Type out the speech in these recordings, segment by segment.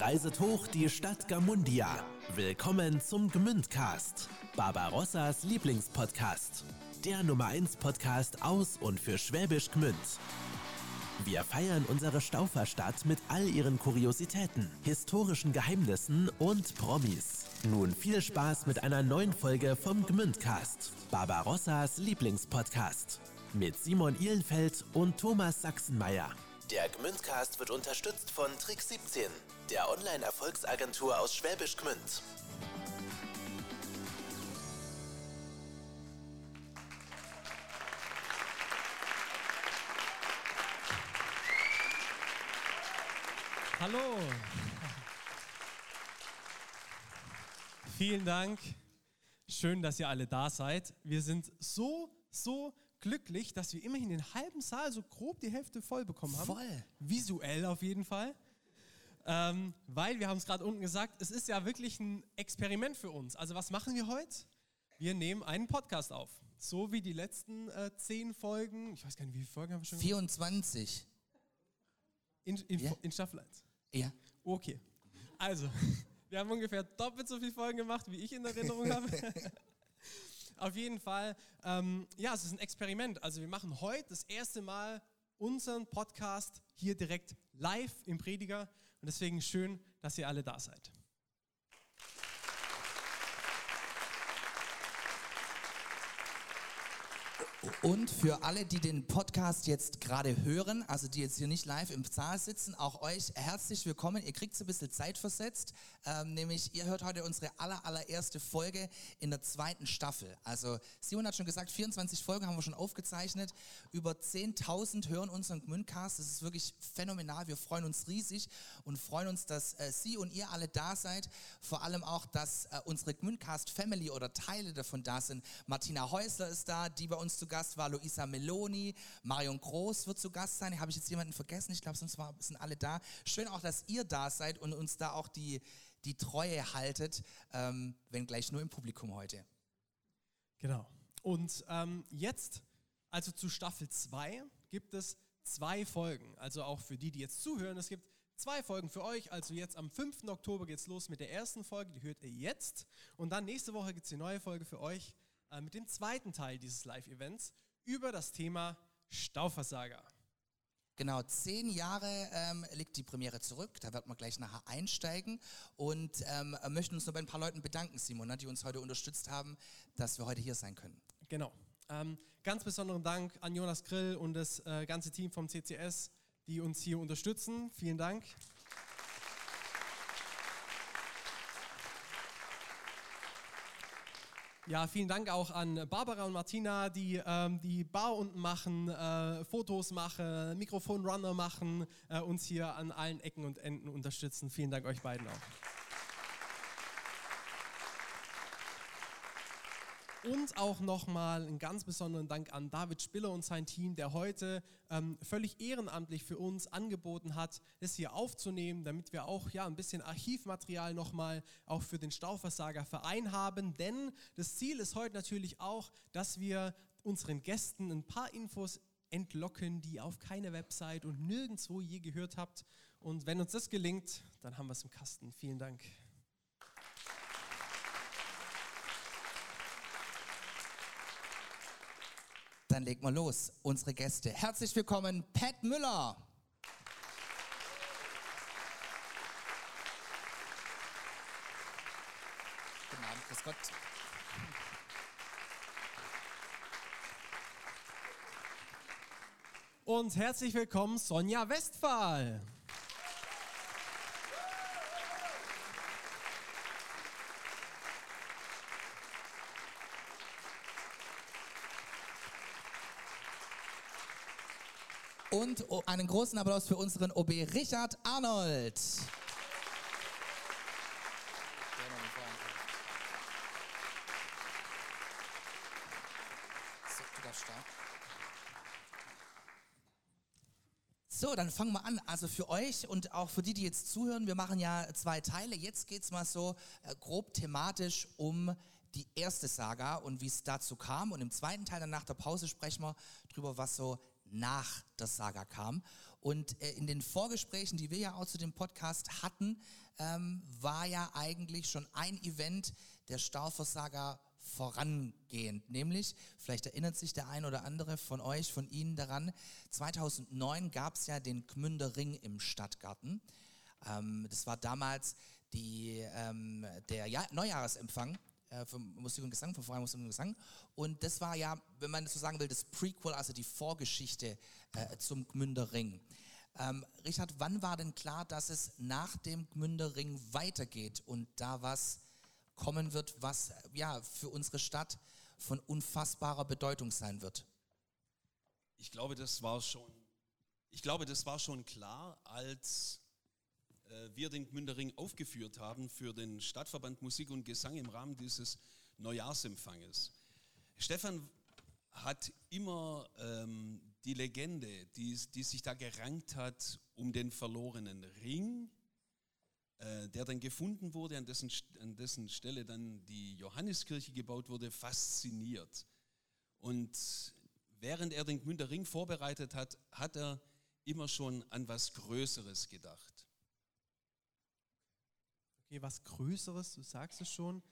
Reiset hoch die Stadt Gamundia. Willkommen zum Gmündcast, Barbarossas Lieblingspodcast. Der Nummer 1 Podcast aus und für Schwäbisch Gmünd. Wir feiern unsere Stauferstadt mit all ihren Kuriositäten, historischen Geheimnissen und Promis. Nun viel Spaß mit einer neuen Folge vom Gmündcast, Barbarossas Lieblingspodcast. Mit Simon Ihlenfeld und Thomas Sachsenmeier. Der Gmündcast wird unterstützt von Trick 17, der Online-Erfolgsagentur aus Schwäbisch Gmünd. Hallo. Vielen Dank. Schön, dass ihr alle da seid. Wir sind so, so glücklich, dass wir immerhin den halben Saal so grob die Hälfte voll bekommen haben. Voll. Visuell auf jeden Fall. Ähm, weil wir haben es gerade unten gesagt, es ist ja wirklich ein Experiment für uns. Also was machen wir heute? Wir nehmen einen Podcast auf. So wie die letzten äh, zehn Folgen. Ich weiß gar nicht, wie viele Folgen haben wir schon 24. In, in, Ja. in Staffel 1. Ja. Okay. Also, wir haben ungefähr doppelt so viele Folgen gemacht, wie ich in Erinnerung habe. Auf jeden Fall, ähm, ja, es ist ein Experiment. Also wir machen heute das erste Mal unseren Podcast hier direkt live im Prediger. Und deswegen schön, dass ihr alle da seid. Und für alle, die den Podcast jetzt gerade hören, also die jetzt hier nicht live im Saal sitzen, auch euch herzlich willkommen. Ihr kriegt so ein bisschen Zeit versetzt, ähm, nämlich ihr hört heute unsere aller, allererste Folge in der zweiten Staffel. Also Simon hat schon gesagt, 24 Folgen haben wir schon aufgezeichnet. Über 10.000 hören unseren Gmündcast. Das ist wirklich phänomenal. Wir freuen uns riesig und freuen uns, dass äh, Sie und ihr alle da seid. Vor allem auch, dass äh, unsere Gmündcast Family oder Teile davon da sind. Martina Häusler ist da, die bei uns zu Gast war. Luisa Meloni, Marion Groß wird zu Gast sein. Habe ich jetzt jemanden vergessen? Ich glaube, sonst war, sind alle da. Schön auch, dass ihr da seid und uns da auch die, die Treue haltet, ähm, wenn gleich nur im Publikum heute. Genau. Und ähm, jetzt, also zu Staffel 2, gibt es zwei Folgen. Also auch für die, die jetzt zuhören, es gibt zwei Folgen für euch. Also jetzt am 5. Oktober geht es los mit der ersten Folge, die hört ihr jetzt. Und dann nächste Woche gibt es die neue Folge für euch äh, mit dem zweiten Teil dieses Live-Events über das Thema Stauversager. Genau, zehn Jahre ähm, liegt die Premiere zurück. Da werden wir gleich nachher einsteigen und ähm, möchten uns nur bei ein paar Leuten bedanken, Simon, ne, die uns heute unterstützt haben, dass wir heute hier sein können. Genau. Ähm, ganz besonderen Dank an Jonas Grill und das äh, ganze Team vom CCS, die uns hier unterstützen. Vielen Dank. Ja, vielen Dank auch an Barbara und Martina, die ähm, die Bar unten machen, äh, Fotos machen, Mikrofonrunner machen, äh, uns hier an allen Ecken und Enden unterstützen. Vielen Dank euch beiden auch. Und auch nochmal einen ganz besonderen Dank an David Spiller und sein Team, der heute ähm, völlig ehrenamtlich für uns angeboten hat, das hier aufzunehmen, damit wir auch ja, ein bisschen Archivmaterial nochmal auch für den Stauversager Verein haben. Denn das Ziel ist heute natürlich auch, dass wir unseren Gästen ein paar Infos entlocken, die ihr auf keine Website und nirgendwo je gehört habt. Und wenn uns das gelingt, dann haben wir es im Kasten. Vielen Dank. Dann legen wir los. Unsere Gäste. Herzlich willkommen, Pat Müller. Guten Abend, grüß Gott. Und herzlich willkommen, Sonja Westphal. Und einen großen Applaus für unseren OB Richard Arnold. So, dann fangen wir an. Also für euch und auch für die, die jetzt zuhören, wir machen ja zwei Teile. Jetzt geht's mal so äh, grob thematisch um die erste Saga und wie es dazu kam. Und im zweiten Teil, dann nach der Pause, sprechen wir drüber, was so nach der Saga kam. Und äh, in den Vorgesprächen, die wir ja auch zu dem Podcast hatten, ähm, war ja eigentlich schon ein Event der Stauversager vorangehend. Nämlich, vielleicht erinnert sich der ein oder andere von euch, von Ihnen daran, 2009 gab es ja den Gmünder Ring im Stadtgarten. Ähm, das war damals die, ähm, der ja Neujahresempfang äh, vom Musik und Gesang, vom Verein Musik und Gesang. Und das war ja, wenn man so sagen will, das Prequel, also die Vorgeschichte äh, zum Gmünder Ring. Ähm, Richard, wann war denn klar, dass es nach dem Gmünder Ring weitergeht und da was kommen wird, was ja für unsere Stadt von unfassbarer Bedeutung sein wird? Ich glaube, das war schon, ich glaube, das war schon klar, als wir den Gmündering aufgeführt haben für den Stadtverband Musik und Gesang im Rahmen dieses Neujahrsempfanges. Stefan hat immer ähm, die Legende, die, die sich da gerankt hat um den verlorenen Ring, äh, der dann gefunden wurde, an dessen, an dessen Stelle dann die Johanneskirche gebaut wurde, fasziniert. Und während er den Gmünder Ring vorbereitet hat, hat er immer schon an was Größeres gedacht. Okay, was Größeres, du sagst es schon.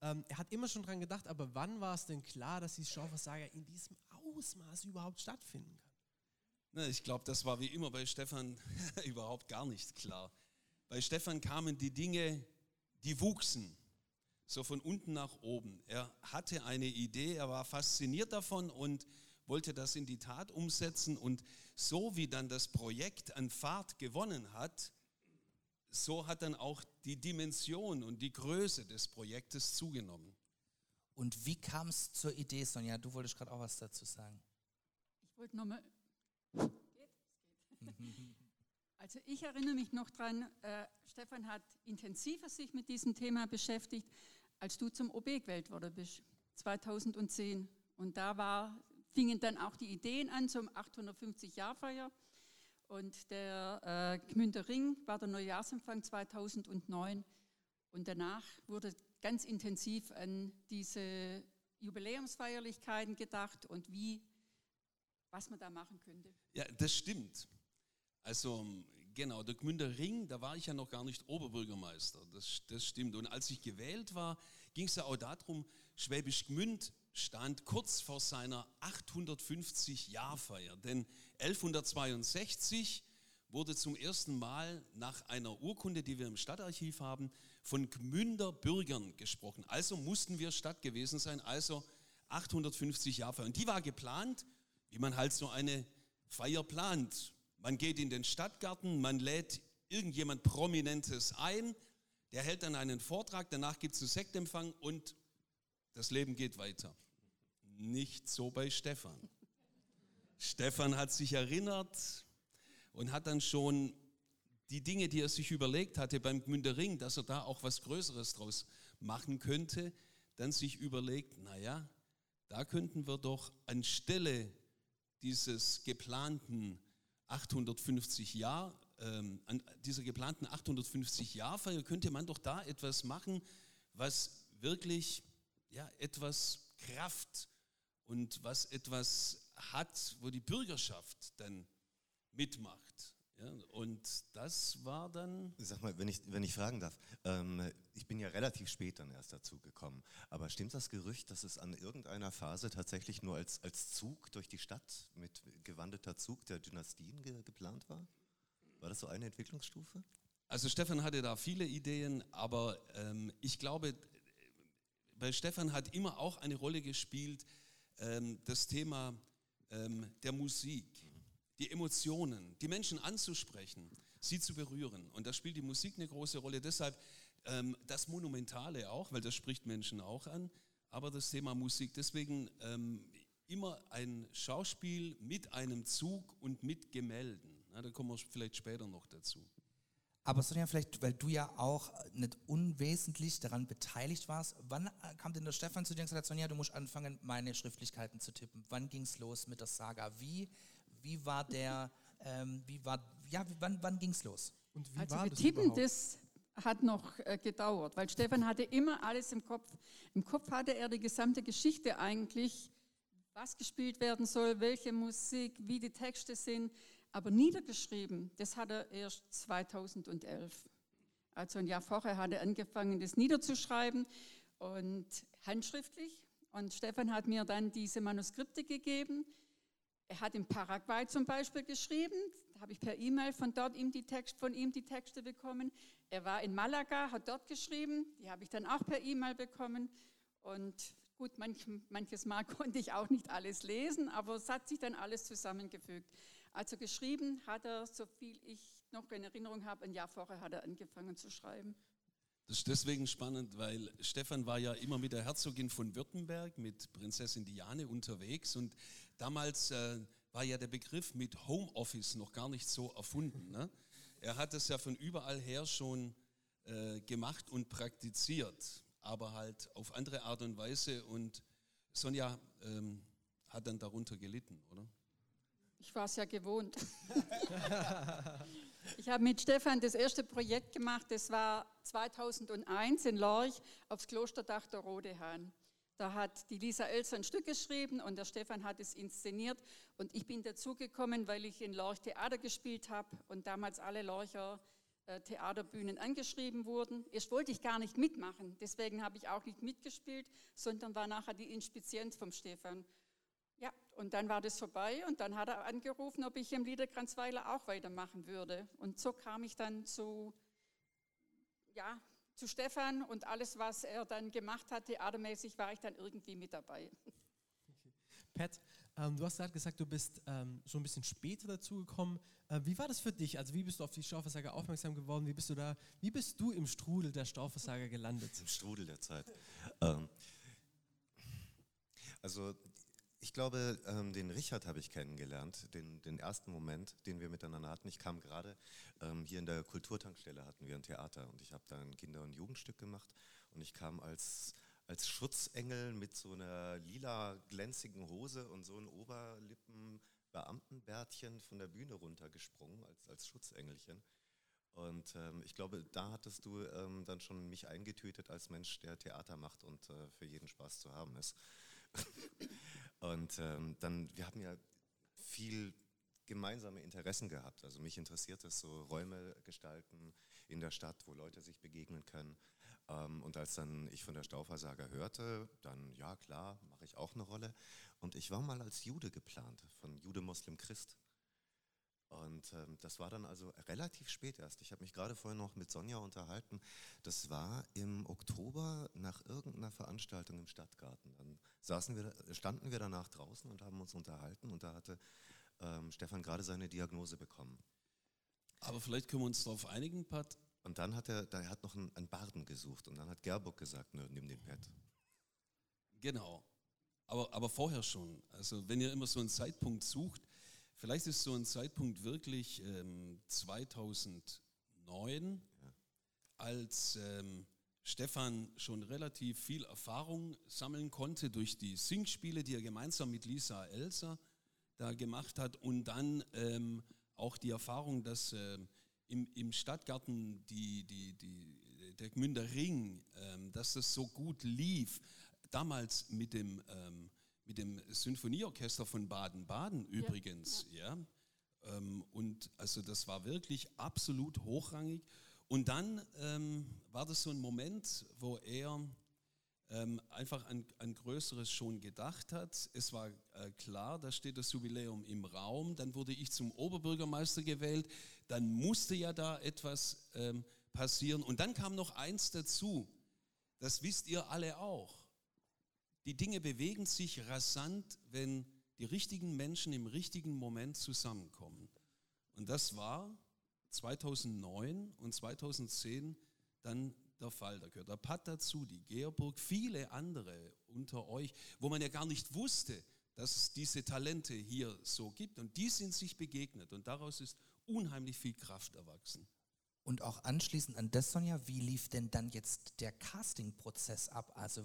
Ähm, er hat immer schon dran gedacht, aber wann war es denn klar, dass die Schauversager in diesem Ausmaß überhaupt stattfinden kann? Na, ich glaube, das war wie immer bei Stefan überhaupt gar nicht klar. Bei Stefan kamen die Dinge, die wuchsen, so von unten nach oben. Er hatte eine Idee, er war fasziniert davon und wollte das in die Tat umsetzen. Und so wie dann das Projekt an Fahrt gewonnen hat, so hat dann auch die Dimension und die Größe des Projektes zugenommen. Und wie kam es zur Idee, Sonja? Du wolltest gerade auch was dazu sagen. Ich wollte nochmal. Geht? Es geht. Also ich erinnere mich noch dran, äh, Stefan hat intensiver sich mit diesem Thema beschäftigt, als du zum OB gewählt worden bist, 2010. Und da war, fingen dann auch die Ideen an zum 850-Jahr-Feier. Und der äh, Gmünder Ring war der Neujahrsempfang 2009. Und danach wurde ganz intensiv an diese Jubiläumsfeierlichkeiten gedacht und wie, was man da machen könnte. Ja, das stimmt. Also genau, der Gmünder Ring, da war ich ja noch gar nicht Oberbürgermeister, das, das stimmt. Und als ich gewählt war, ging es ja auch darum, Schwäbisch Gmünd stand kurz vor seiner 850-Jahrfeier. Denn 1162 wurde zum ersten Mal nach einer Urkunde, die wir im Stadtarchiv haben, von Gmünder Bürgern gesprochen. Also mussten wir Stadt gewesen sein, also 850 Jahre. Und die war geplant, wie man halt so eine Feier plant. Man geht in den Stadtgarten, man lädt irgendjemand Prominentes ein, der hält dann einen Vortrag, danach gibt es einen Sektempfang und das Leben geht weiter. Nicht so bei Stefan. Stefan hat sich erinnert und hat dann schon die Dinge, die er sich überlegt hatte beim Gmündering, dass er da auch was Größeres draus machen könnte, dann sich überlegt, naja, da könnten wir doch anstelle dieses geplanten 850 Jahr, ähm, an dieser geplanten 850 Jahrfeier könnte man doch da etwas machen, was wirklich ja, etwas Kraft und was etwas hat, wo die Bürgerschaft dann mitmacht. Ja, und das war dann. Sag mal, wenn ich, wenn ich fragen darf, ähm, ich bin ja relativ spät dann erst dazu gekommen, aber stimmt das Gerücht, dass es an irgendeiner Phase tatsächlich nur als, als Zug durch die Stadt mit gewandeter Zug der Dynastien ge geplant war? War das so eine Entwicklungsstufe? Also Stefan hatte da viele Ideen, aber ähm, ich glaube, bei Stefan hat immer auch eine Rolle gespielt ähm, das Thema ähm, der Musik die Emotionen, die Menschen anzusprechen, sie zu berühren. Und da spielt die Musik eine große Rolle. Deshalb ähm, das Monumentale auch, weil das spricht Menschen auch an, aber das Thema Musik. Deswegen ähm, immer ein Schauspiel mit einem Zug und mit Gemälden. Ja, da kommen wir vielleicht später noch dazu. Aber Sonja, vielleicht, weil du ja auch nicht unwesentlich daran beteiligt warst, wann kam denn der Stefan zu dir und gesagt, Sonja, du musst anfangen, meine Schriftlichkeiten zu tippen? Wann ging es los mit der Saga? Wie wie war der, ähm, wie war, ja, wann, wann ging es los? Und wie also war das Tippen, überhaupt? das hat noch äh, gedauert, weil Stefan hatte immer alles im Kopf. Im Kopf hatte er die gesamte Geschichte eigentlich, was gespielt werden soll, welche Musik, wie die Texte sind. Aber niedergeschrieben, das hat er erst 2011. Also ein Jahr vorher hat er angefangen, das niederzuschreiben und handschriftlich. Und Stefan hat mir dann diese Manuskripte gegeben. Er hat in Paraguay zum Beispiel geschrieben, da habe ich per E-Mail von dort ihm die Text, von ihm die Texte bekommen. Er war in Malaga, hat dort geschrieben, die habe ich dann auch per E-Mail bekommen. Und gut, manch, manches Mal konnte ich auch nicht alles lesen, aber es hat sich dann alles zusammengefügt. Also geschrieben hat er, so viel ich noch in Erinnerung habe, ein Jahr vorher hat er angefangen zu schreiben. Das ist deswegen spannend, weil Stefan war ja immer mit der Herzogin von Württemberg, mit Prinzessin Diane unterwegs und damals äh, war ja der Begriff mit Homeoffice noch gar nicht so erfunden. Ne? Er hat es ja von überall her schon äh, gemacht und praktiziert, aber halt auf andere Art und Weise und Sonja ähm, hat dann darunter gelitten, oder? Ich war es ja gewohnt. ich habe mit Stefan das erste Projekt gemacht, das war 2001 in Lorch aufs Klosterdach der Rodehahn. Da hat die Lisa Elser ein Stück geschrieben und der Stefan hat es inszeniert. Und ich bin dazugekommen, weil ich in Lorch Theater gespielt habe und damals alle Lorcher äh, Theaterbühnen angeschrieben wurden. Erst wollte ich gar nicht mitmachen, deswegen habe ich auch nicht mitgespielt, sondern war nachher die Inspizienz vom Stefan. Und dann war das vorbei und dann hat er angerufen, ob ich im Liederkranzweiler auch weitermachen würde. Und so kam ich dann zu, ja, zu Stefan und alles, was er dann gemacht hat, theatermäßig, war ich dann irgendwie mit dabei. Pat, ähm, du hast gerade gesagt, du bist ähm, schon ein bisschen später dazugekommen. Äh, wie war das für dich? Also wie bist du auf die Stauversager aufmerksam geworden? Wie bist du da? Wie bist du im Strudel der Stauversager gelandet? Im Strudel der Zeit. Ähm, also ich glaube, ähm, den Richard habe ich kennengelernt, den, den, ersten Moment, den wir miteinander hatten. Ich kam gerade, ähm, hier in der Kulturtankstelle hatten wir ein Theater und ich habe da ein Kinder- und Jugendstück gemacht und ich kam als, als Schutzengel mit so einer lila glänzigen Hose und so ein Oberlippen Beamtenbärtchen von der Bühne runtergesprungen als, als Schutzengelchen. Und ähm, ich glaube, da hattest du ähm, dann schon mich eingetütet als Mensch, der Theater macht und äh, für jeden Spaß zu haben ist. Und ähm, dann, wir haben ja viel gemeinsame Interessen gehabt. Also mich interessiert es so Räume gestalten in der Stadt, wo Leute sich begegnen können. Ähm, und als dann ich von der Stauversager hörte, dann ja klar, mache ich auch eine Rolle. Und ich war mal als Jude geplant, von Jude, Muslim, Christ. Und ähm, das war dann also relativ spät erst. Ich habe mich gerade vorher noch mit Sonja unterhalten. Das war im Oktober nach irgendeiner Veranstaltung im Stadtgarten. Dann saßen wir, standen wir danach draußen und haben uns unterhalten und da hatte ähm, Stefan gerade seine Diagnose bekommen. Aber vielleicht können wir uns darauf einigen, Pat. Und dann hat er, er hat noch einen, einen Barden gesucht und dann hat Gerburg gesagt, nimm den Pad. Genau. Aber, aber vorher schon. Also wenn ihr immer so einen Zeitpunkt sucht, Vielleicht ist so ein Zeitpunkt wirklich ähm, 2009, ja. als ähm, Stefan schon relativ viel Erfahrung sammeln konnte durch die Singspiele, die er gemeinsam mit Lisa Elsa da gemacht hat und dann ähm, auch die Erfahrung, dass ähm, im, im, Stadtgarten die, die, die, der Gmünder Ring, ähm, dass das so gut lief, damals mit dem ähm, mit dem Sinfonieorchester von Baden-Baden übrigens, ja. ja. Ähm, und also das war wirklich absolut hochrangig. Und dann ähm, war das so ein Moment, wo er ähm, einfach an, an Größeres schon gedacht hat. Es war äh, klar, da steht das Jubiläum im Raum. Dann wurde ich zum Oberbürgermeister gewählt. Dann musste ja da etwas ähm, passieren. Und dann kam noch eins dazu. Das wisst ihr alle auch. Die Dinge bewegen sich rasant, wenn die richtigen Menschen im richtigen Moment zusammenkommen. Und das war 2009 und 2010 dann der Fall. Da gehört der Pat dazu, die Gerburg, viele andere unter euch, wo man ja gar nicht wusste, dass es diese Talente hier so gibt. Und die sind sich begegnet und daraus ist unheimlich viel Kraft erwachsen. Und auch anschließend an das, Sonja, wie lief denn dann jetzt der Casting-Prozess ab? Also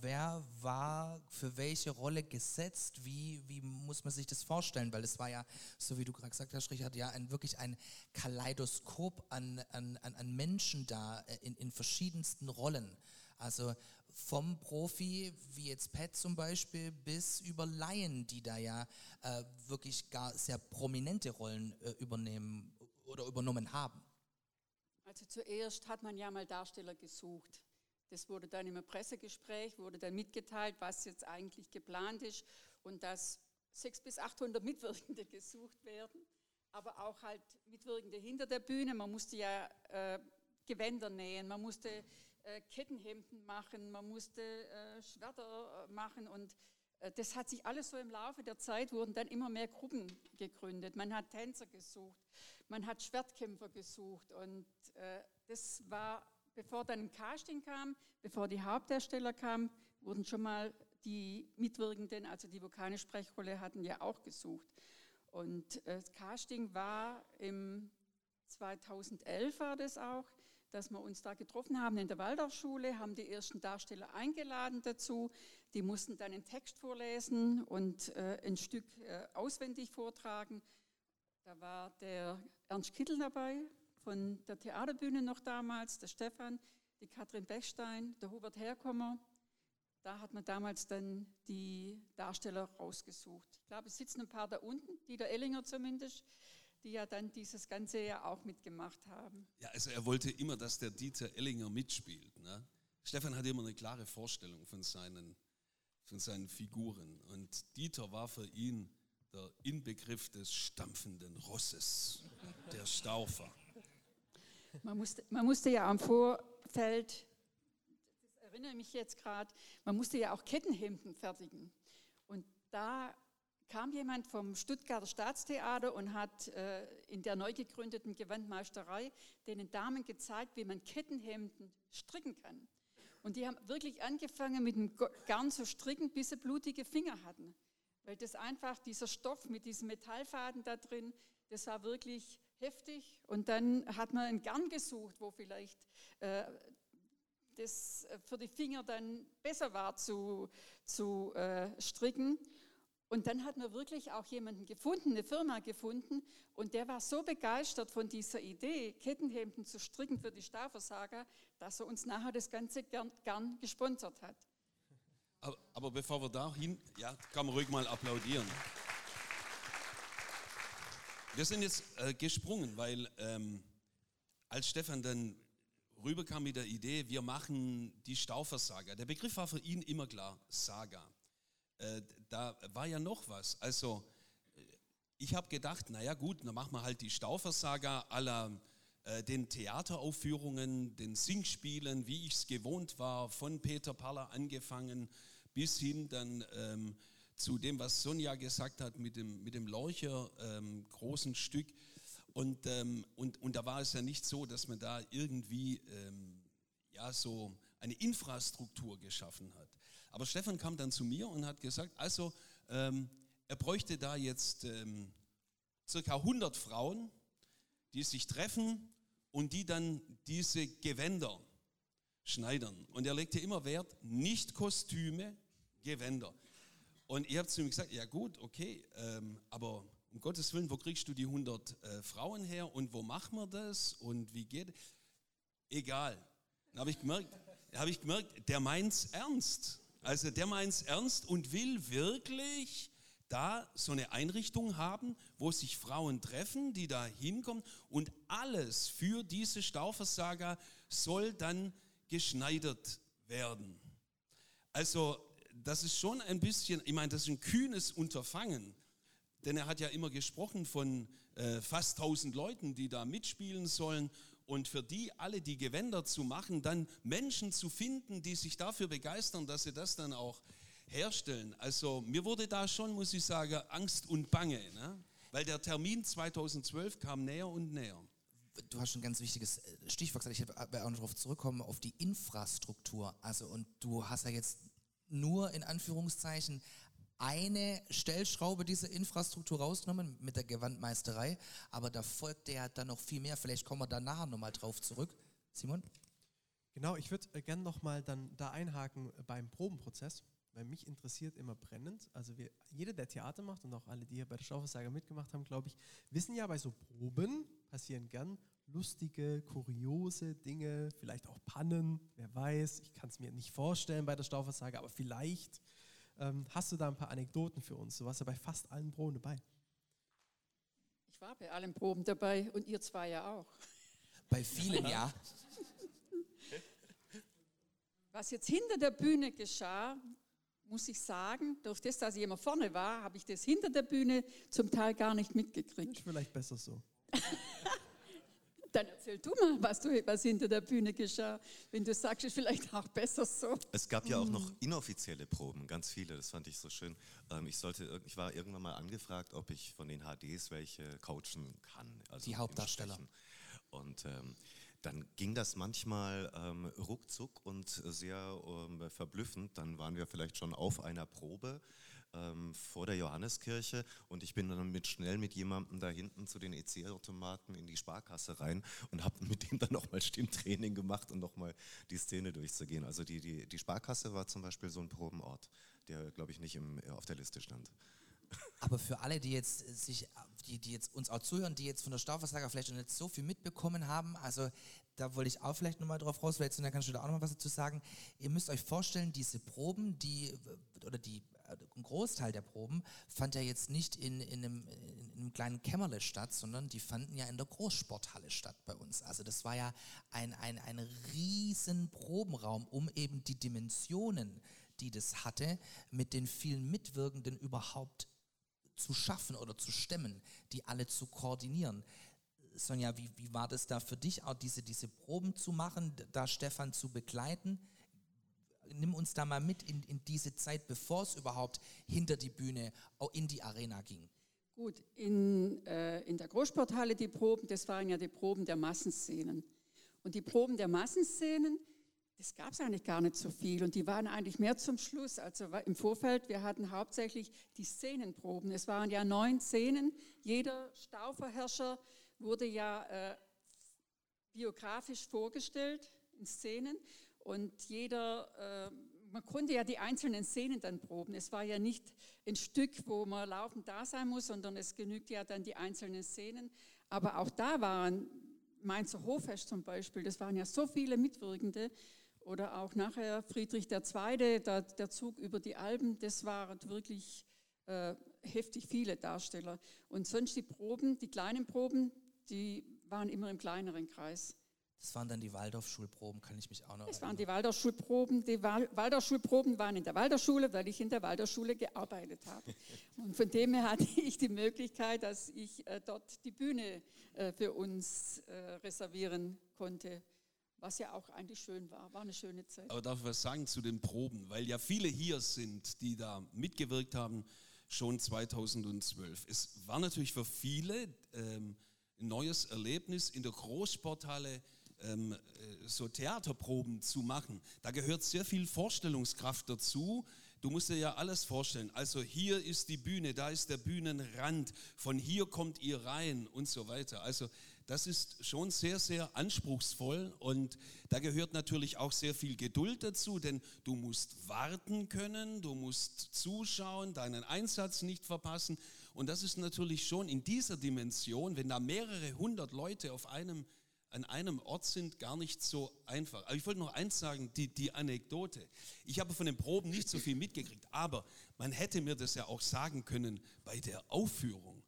wer war für welche Rolle gesetzt? Wie, wie muss man sich das vorstellen? Weil es war ja, so wie du gerade gesagt hast, Richard, ja ein, wirklich ein Kaleidoskop an, an, an Menschen da äh, in, in verschiedensten Rollen. Also vom Profi, wie jetzt Pat zum Beispiel, bis über Laien, die da ja äh, wirklich gar sehr prominente Rollen äh, übernehmen oder übernommen haben. Also zuerst hat man ja mal Darsteller gesucht. Das wurde dann im Pressegespräch, wurde dann mitgeteilt, was jetzt eigentlich geplant ist und dass 600 bis 800 Mitwirkende gesucht werden, aber auch halt Mitwirkende hinter der Bühne. Man musste ja äh, Gewänder nähen, man musste äh, Kettenhemden machen, man musste äh, Schwerter äh, machen und das hat sich alles so im Laufe der Zeit, wurden dann immer mehr Gruppen gegründet. Man hat Tänzer gesucht, man hat Schwertkämpfer gesucht und äh, das war bevor dann ein Casting kam, bevor die Hauptdarsteller kamen, wurden schon mal die Mitwirkenden, also die vokale Sprechrolle hatten, ja auch gesucht. Und äh, das Casting war im 2011 war das auch, dass wir uns da getroffen haben in der Waldorfschule, haben die ersten Darsteller eingeladen dazu. Die mussten dann einen Text vorlesen und äh, ein Stück äh, auswendig vortragen. Da war der Ernst Kittel dabei, von der Theaterbühne noch damals, der Stefan, die Katrin Bechstein, der Hubert Herkommer. Da hat man damals dann die Darsteller rausgesucht. Ich glaube, es sitzen ein paar da unten, Dieter Ellinger zumindest, die ja dann dieses ganze ja auch mitgemacht haben. Ja, also er wollte immer, dass der Dieter Ellinger mitspielt. Ne? Stefan hatte immer eine klare Vorstellung von seinen, von seinen Figuren. Und Dieter war für ihn der Inbegriff des stampfenden Rosses, der Staufer. Man musste, man musste ja am Vorfeld, das erinnere ich mich jetzt gerade, man musste ja auch Kettenhemden fertigen. Und da kam jemand vom Stuttgarter Staatstheater und hat äh, in der neu gegründeten Gewandmeisterei den Damen gezeigt, wie man Kettenhemden stricken kann. Und die haben wirklich angefangen, mit dem Garn zu stricken, bis sie blutige Finger hatten. Weil das einfach, dieser Stoff mit diesem Metallfaden da drin, das war wirklich heftig. Und dann hat man ein Garn gesucht, wo vielleicht äh, das für die Finger dann besser war zu, zu äh, stricken. Und dann hat man wirklich auch jemanden gefunden, eine Firma gefunden, und der war so begeistert von dieser Idee, Kettenhemden zu stricken für die Stauversager, dass er uns nachher das ganze gern, gern gesponsert hat. Aber, aber bevor wir dahin, ja, kann man ruhig mal applaudieren. Wir sind jetzt äh, gesprungen, weil ähm, als Stefan dann rüberkam mit der Idee, wir machen die Staufersaga. Der Begriff war für ihn immer klar, Saga. Äh, da war ja noch was. Also äh, ich habe gedacht, naja gut, dann machen wir halt die Staufersaga aller äh, den Theateraufführungen, den Singspielen, wie ich es gewohnt war, von Peter Paller angefangen bis hin dann ähm, zu dem, was Sonja gesagt hat mit dem, mit dem Lorcher ähm, großen Stück. Und, ähm, und, und da war es ja nicht so, dass man da irgendwie ähm, ja, so eine Infrastruktur geschaffen hat. Aber Stefan kam dann zu mir und hat gesagt, also ähm, er bräuchte da jetzt ähm, circa 100 Frauen, die sich treffen und die dann diese Gewänder schneidern. Und er legte immer Wert, nicht Kostüme, Gewänder. Und ich habe zu ihm gesagt, ja gut, okay, ähm, aber um Gottes Willen, wo kriegst du die 100 äh, Frauen her und wo machen wir das und wie geht es? Egal. Dann habe ich gemerkt, habe ich gemerkt, der meint's ernst. Also der meint's ernst und will wirklich da so eine Einrichtung haben, wo sich Frauen treffen, die da hinkommen und alles für diese Stauversager soll dann geschneidert werden. Also das ist schon ein bisschen, ich meine, das ist ein kühnes Unterfangen, denn er hat ja immer gesprochen von äh, fast 1000 Leuten, die da mitspielen sollen und für die alle die Gewänder zu machen, dann Menschen zu finden, die sich dafür begeistern, dass sie das dann auch herstellen. Also mir wurde da schon, muss ich sagen, Angst und Bange, ne? weil der Termin 2012 kam näher und näher. Du hast ein ganz wichtiges äh, Stichwort gesagt, ich werde auch noch darauf zurückkommen, auf die Infrastruktur. Also und du hast ja jetzt nur in Anführungszeichen eine Stellschraube dieser Infrastruktur rausgenommen mit der Gewandmeisterei, aber da folgt ja dann noch viel mehr. Vielleicht kommen wir da nachher nochmal drauf zurück. Simon? Genau, ich würde äh, gerne nochmal dann da einhaken äh, beim Probenprozess, weil mich interessiert immer brennend. Also wir, jeder, der Theater macht und auch alle, die hier bei der Schaufelsager mitgemacht haben, glaube ich, wissen ja, bei so Proben passieren gern lustige, kuriose Dinge, vielleicht auch Pannen, wer weiß. Ich kann es mir nicht vorstellen bei der Stauversage, aber vielleicht ähm, hast du da ein paar Anekdoten für uns. Du warst ja bei fast allen Proben dabei. Ich war bei allen Proben dabei und ihr zwei ja auch. Bei vielen, ja. Was jetzt hinter der Bühne geschah, muss ich sagen, durch das, dass ich immer vorne war, habe ich das hinter der Bühne zum Teil gar nicht mitgekriegt. Ist vielleicht besser so. Dann erzähl du mal, was, du, was hinter der Bühne geschah. Wenn du sagst, ist vielleicht auch besser so. Es gab ja auch noch inoffizielle Proben, ganz viele, das fand ich so schön. Ähm, ich, sollte, ich war irgendwann mal angefragt, ob ich von den HDs welche coachen kann. Also Die Hauptdarsteller. Und ähm, dann ging das manchmal ähm, ruckzuck und sehr ähm, verblüffend. Dann waren wir vielleicht schon auf einer Probe ähm, vor der Johanneskirche und ich bin dann mit schnell mit jemandem da hinten zu den EC-Automaten in die Sparkasse rein und habe mit dem dann nochmal Stimmtraining gemacht und nochmal die Szene durchzugehen. Also die, die, die Sparkasse war zum Beispiel so ein Probenort, der, glaube ich, nicht im, auf der Liste stand. Aber für alle, die jetzt sich, die, die jetzt uns auch zuhören, die jetzt von der Stauversager vielleicht noch nicht so viel mitbekommen haben, also da wollte ich auch vielleicht nochmal drauf raus, weil dann kannst du da auch nochmal was dazu sagen. Ihr müsst euch vorstellen, diese Proben, die, oder die, ein Großteil der Proben fand ja jetzt nicht in, in, einem, in einem kleinen Kämmerle statt, sondern die fanden ja in der Großsporthalle statt bei uns. Also das war ja ein, ein, ein riesen Probenraum, um eben die Dimensionen, die das hatte, mit den vielen Mitwirkenden überhaupt zu schaffen oder zu stemmen, die alle zu koordinieren. Sonja, wie, wie war das da für dich, auch diese, diese Proben zu machen, da Stefan zu begleiten? Nimm uns da mal mit in, in diese Zeit, bevor es überhaupt hinter die Bühne, auch in die Arena ging. Gut, in, äh, in der Großsporthalle die Proben, das waren ja die Proben der Massenszenen. Und die Proben der Massenszenen, das gab es eigentlich gar nicht so viel und die waren eigentlich mehr zum Schluss. Also im Vorfeld, wir hatten hauptsächlich die Szenenproben. Es waren ja neun Szenen. Jeder Stauverherrscher wurde ja äh, biografisch vorgestellt in Szenen und jeder, äh, man konnte ja die einzelnen Szenen dann proben. Es war ja nicht ein Stück, wo man laufend da sein muss, sondern es genügt ja dann die einzelnen Szenen. Aber auch da waren Mainzer Hoffest zum Beispiel, das waren ja so viele Mitwirkende. Oder auch nachher Friedrich II., der, der Zug über die Alpen, das waren wirklich äh, heftig viele Darsteller. Und sonst die Proben, die kleinen Proben, die waren immer im kleineren Kreis. Das waren dann die Waldorfschulproben, kann ich mich auch noch Das waren die Waldorfschulproben. Die Wal Waldorfschulproben waren in der Waldorfschule, weil ich in der Waldorfschule gearbeitet habe. Und von dem her hatte ich die Möglichkeit, dass ich äh, dort die Bühne äh, für uns äh, reservieren konnte. Was ja auch eigentlich schön war, war eine schöne Zeit. Aber darf ich was sagen zu den Proben? Weil ja viele hier sind, die da mitgewirkt haben, schon 2012. Es war natürlich für viele ähm, ein neues Erlebnis, in der Großsporthalle ähm, so Theaterproben zu machen. Da gehört sehr viel Vorstellungskraft dazu. Du musst dir ja alles vorstellen. Also hier ist die Bühne, da ist der Bühnenrand, von hier kommt ihr rein und so weiter. Also das ist schon sehr, sehr anspruchsvoll und da gehört natürlich auch sehr viel Geduld dazu, denn du musst warten können, du musst zuschauen, deinen Einsatz nicht verpassen und das ist natürlich schon in dieser Dimension, wenn da mehrere hundert Leute auf einem an einem Ort sind, gar nicht so einfach. Aber ich wollte noch eins sagen, die, die Anekdote. Ich habe von den Proben nicht so viel mitgekriegt, aber man hätte mir das ja auch sagen können bei der Aufführung.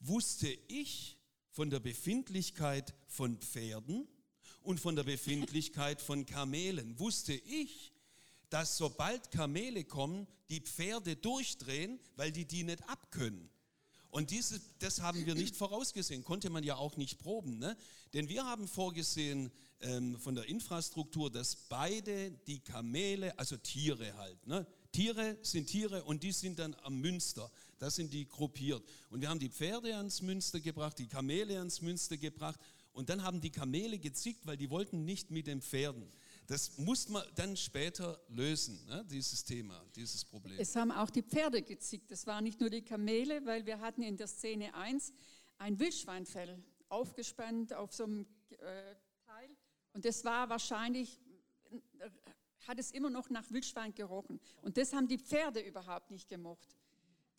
Wusste ich von der Befindlichkeit von Pferden und von der Befindlichkeit von Kamelen, wusste ich, dass sobald Kamele kommen, die Pferde durchdrehen, weil die die nicht abkönnen. Und diese, das haben wir nicht vorausgesehen, konnte man ja auch nicht proben. Ne? Denn wir haben vorgesehen ähm, von der Infrastruktur, dass beide die Kamele, also Tiere halt, ne? Tiere sind Tiere und die sind dann am Münster. Da sind die gruppiert. Und wir haben die Pferde ans Münster gebracht, die Kamele ans Münster gebracht. Und dann haben die Kamele gezickt, weil die wollten nicht mit den Pferden. Das muss man dann später lösen, ne, dieses Thema, dieses Problem. Es haben auch die Pferde gezickt. Es waren nicht nur die Kamele, weil wir hatten in der Szene 1 ein Wildschweinfell aufgespannt auf so einem äh, Teil. Und das war wahrscheinlich, äh, hat es immer noch nach Wildschwein gerochen. Und das haben die Pferde überhaupt nicht gemocht.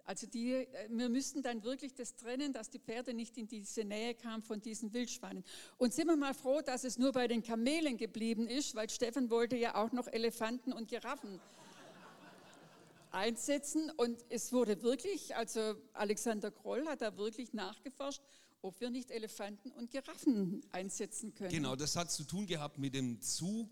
Also die, äh, wir müssten dann wirklich das trennen, dass die Pferde nicht in diese Nähe kamen von diesen Wildschweinen. Und sind wir mal froh, dass es nur bei den Kamelen geblieben ist, weil Stefan wollte ja auch noch Elefanten und Giraffen einsetzen. Und es wurde wirklich, also Alexander Kroll hat da wirklich nachgeforscht, ob wir nicht Elefanten und Giraffen einsetzen können. Genau, das hat zu tun gehabt mit dem Zug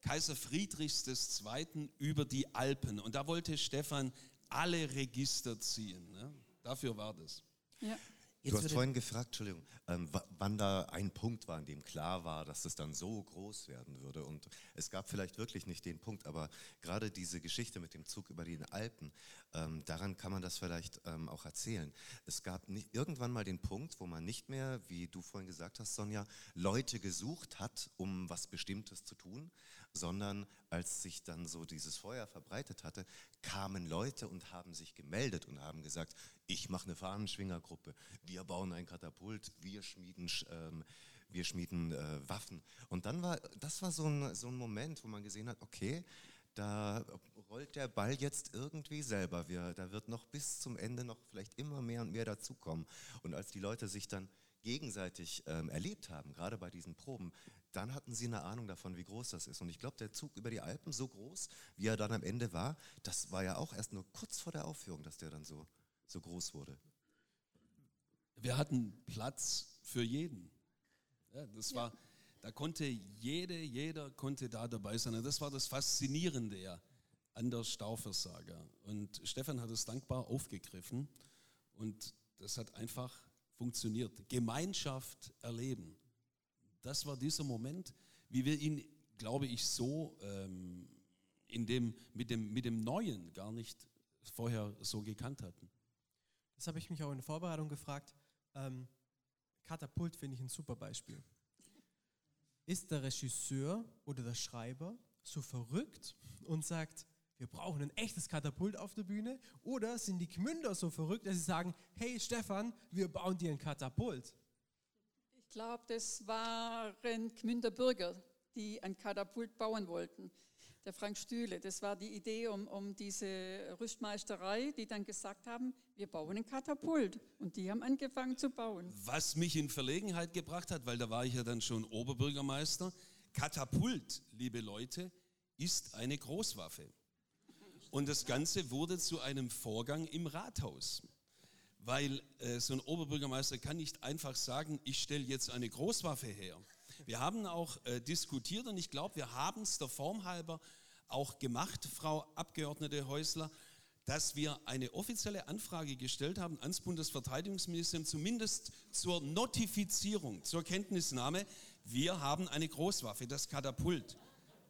Kaiser Friedrichs II. über die Alpen. Und da wollte Stefan alle Register ziehen. Ne? Dafür war das. Ja. du hast vorhin gefragt, Entschuldigung, ähm, wann da ein Punkt war, an dem klar war, dass es dann so groß werden würde. Und es gab vielleicht wirklich nicht den Punkt, aber gerade diese Geschichte mit dem Zug über die Alpen, ähm, daran kann man das vielleicht ähm, auch erzählen. Es gab nicht, irgendwann mal den Punkt, wo man nicht mehr, wie du vorhin gesagt hast, Sonja, Leute gesucht hat, um was Bestimmtes zu tun, sondern als sich dann so dieses Feuer verbreitet hatte, kamen Leute und haben sich gemeldet und haben gesagt, ich mache eine Fahnenschwingergruppe, wir bauen ein Katapult, wir schmieden, ähm, wir schmieden äh, Waffen. Und dann war, das war so ein, so ein Moment, wo man gesehen hat, okay, da rollt der Ball jetzt irgendwie selber. Wir, da wird noch bis zum Ende noch vielleicht immer mehr und mehr dazukommen. Und als die Leute sich dann gegenseitig ähm, erlebt haben, gerade bei diesen Proben, dann hatten sie eine Ahnung davon, wie groß das ist. Und ich glaube, der Zug über die Alpen, so groß, wie er dann am Ende war, das war ja auch erst nur kurz vor der Aufführung, dass der dann so, so groß wurde. Wir hatten Platz für jeden. Ja, das ja. war, da konnte jede, jeder konnte da dabei sein. Das war das Faszinierende ja an der Stauversager. Und Stefan hat es dankbar aufgegriffen und das hat einfach funktioniert. Gemeinschaft erleben. Das war dieser Moment, wie wir ihn, glaube ich, so ähm, in dem, mit, dem, mit dem Neuen gar nicht vorher so gekannt hatten. Das habe ich mich auch in der Vorbereitung gefragt. Ähm, Katapult finde ich ein super Beispiel. Ist der Regisseur oder der Schreiber so verrückt und sagt, wir brauchen ein echtes Katapult auf der Bühne? Oder sind die Gmünder so verrückt, dass sie sagen, hey Stefan, wir bauen dir ein Katapult? Ich glaube, das waren Gmünder Bürger, die ein Katapult bauen wollten. Der Frank Stühle, das war die Idee um, um diese Rüstmeisterei, die dann gesagt haben, wir bauen ein Katapult. Und die haben angefangen zu bauen. Was mich in Verlegenheit gebracht hat, weil da war ich ja dann schon Oberbürgermeister, Katapult, liebe Leute, ist eine Großwaffe. Und das Ganze wurde zu einem Vorgang im Rathaus. Weil äh, so ein Oberbürgermeister kann nicht einfach sagen, ich stelle jetzt eine Großwaffe her. Wir haben auch äh, diskutiert und ich glaube, wir haben es der Form halber auch gemacht, Frau Abgeordnete Häusler, dass wir eine offizielle Anfrage gestellt haben ans Bundesverteidigungsministerium, zumindest zur Notifizierung, zur Kenntnisnahme, wir haben eine Großwaffe, das Katapult.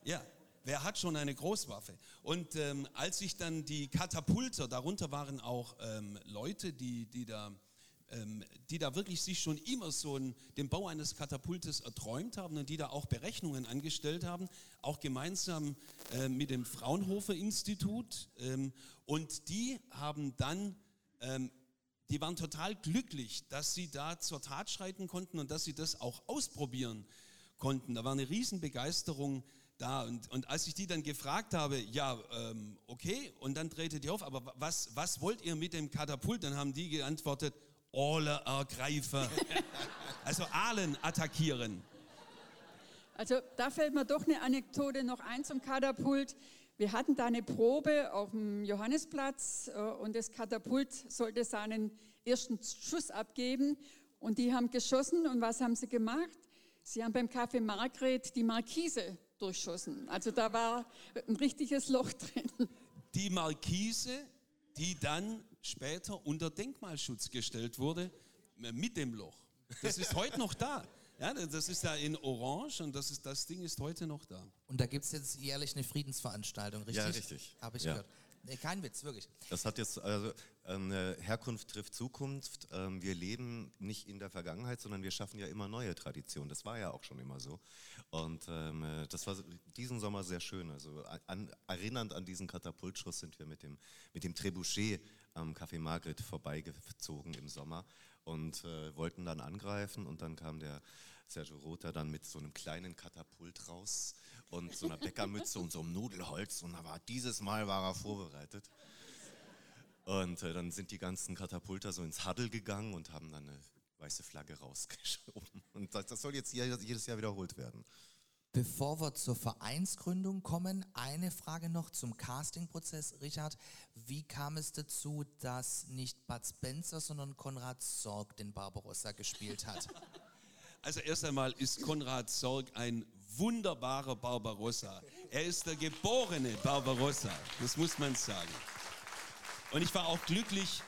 Ja, wer hat schon eine Großwaffe? Und ähm, als sich dann die Katapulter, darunter waren auch ähm, Leute, die, die, da, ähm, die da wirklich sich schon immer so den Bau eines Katapultes erträumt haben und die da auch Berechnungen angestellt haben, auch gemeinsam äh, mit dem Fraunhofer Institut. Ähm, und die haben dann ähm, die waren total glücklich, dass sie da zur Tat schreiten konnten und dass sie das auch ausprobieren konnten. Da war eine Riesenbegeisterung da. Und, und als ich die dann gefragt habe, ja, ähm, okay, und dann drehte die auf, aber was, was wollt ihr mit dem Katapult? Dann haben die geantwortet, Aale ergreifen. also Aalen attackieren. Also da fällt mir doch eine Anekdote noch ein zum Katapult. Wir hatten da eine Probe auf dem Johannesplatz äh, und das Katapult sollte seinen ersten Schuss abgeben und die haben geschossen und was haben sie gemacht? Sie haben beim Café Margret die Markise durchschossen. Also da war ein richtiges Loch drin. Die Markise, die dann später unter Denkmalschutz gestellt wurde, mit dem Loch. Das ist heute noch da. Ja, das ist da in Orange und das, ist, das Ding ist heute noch da. Und da gibt es jetzt jährlich eine Friedensveranstaltung, richtig? Ja, richtig. Habe ich ja. gehört. Nee, kein Witz, wirklich. Das hat jetzt, also ähm, Herkunft trifft Zukunft. Ähm, wir leben nicht in der Vergangenheit, sondern wir schaffen ja immer neue Traditionen. Das war ja auch schon immer so. Und ähm, äh, das war diesen Sommer sehr schön. Also an, erinnernd an diesen Katapultschuss sind wir mit dem, mit dem Trebuchet am Café Margret vorbeigezogen im Sommer und äh, wollten dann angreifen und dann kam der Sergio Rota dann mit so einem kleinen Katapult raus und so einer Bäckermütze und so einem Nudelholz und aber dieses Mal war er vorbereitet. Und äh, dann sind die ganzen Katapulter so ins Huddle gegangen und haben dann eine weiße Flagge rausgeschoben. Und das, das soll jetzt jedes Jahr wiederholt werden. Bevor wir zur Vereinsgründung kommen, eine Frage noch zum Castingprozess. Richard, wie kam es dazu, dass nicht Bud Spencer, sondern Konrad Sorg den Barbarossa gespielt hat? Also erst einmal ist Konrad Sorg ein wunderbarer Barbarossa. Er ist der geborene Barbarossa, das muss man sagen. Und ich war auch glücklich,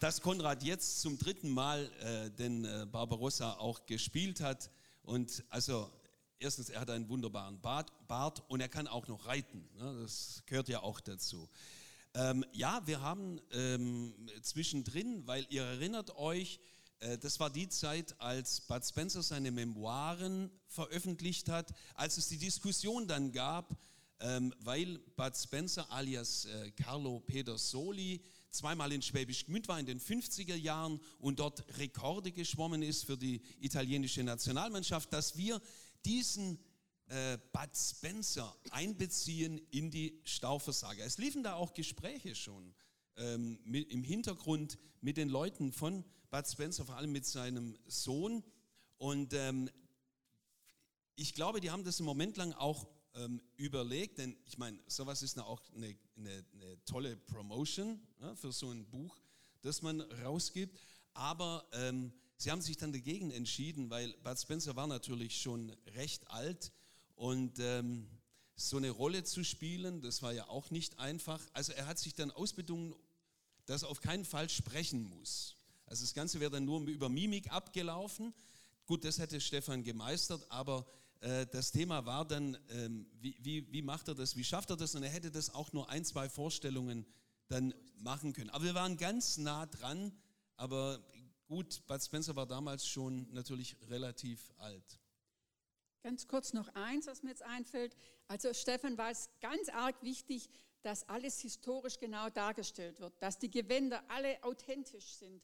dass Konrad jetzt zum dritten Mal äh, den äh, Barbarossa auch gespielt hat. Und also erstens, er hat einen wunderbaren Bart, Bart und er kann auch noch reiten. Ne? Das gehört ja auch dazu. Ähm, ja, wir haben ähm, zwischendrin, weil ihr erinnert euch, das war die Zeit, als Bud Spencer seine Memoiren veröffentlicht hat, als es die Diskussion dann gab, ähm, weil Bud Spencer alias äh, Carlo Pedersoli zweimal in Schwäbisch Gmünd war in den 50er Jahren und dort Rekorde geschwommen ist für die italienische Nationalmannschaft, dass wir diesen äh, Bud Spencer einbeziehen in die Stauversager. Es liefen da auch Gespräche schon ähm, im Hintergrund mit den Leuten von Bud Spencer, vor allem mit seinem Sohn. Und ähm, ich glaube, die haben das im Moment lang auch ähm, überlegt, denn ich meine, sowas ist auch eine, eine, eine tolle Promotion ja, für so ein Buch, das man rausgibt. Aber ähm, sie haben sich dann dagegen entschieden, weil Bud Spencer war natürlich schon recht alt und ähm, so eine Rolle zu spielen, das war ja auch nicht einfach. Also er hat sich dann ausbedungen, dass er auf keinen Fall sprechen muss. Also das Ganze wäre dann nur über Mimik abgelaufen. Gut, das hätte Stefan gemeistert, aber äh, das Thema war dann, ähm, wie, wie, wie macht er das, wie schafft er das? Und er hätte das auch nur ein, zwei Vorstellungen dann machen können. Aber wir waren ganz nah dran, aber gut, Bud Spencer war damals schon natürlich relativ alt. Ganz kurz noch eins, was mir jetzt einfällt. Also Stefan war es ganz arg wichtig, dass alles historisch genau dargestellt wird, dass die Gewänder alle authentisch sind.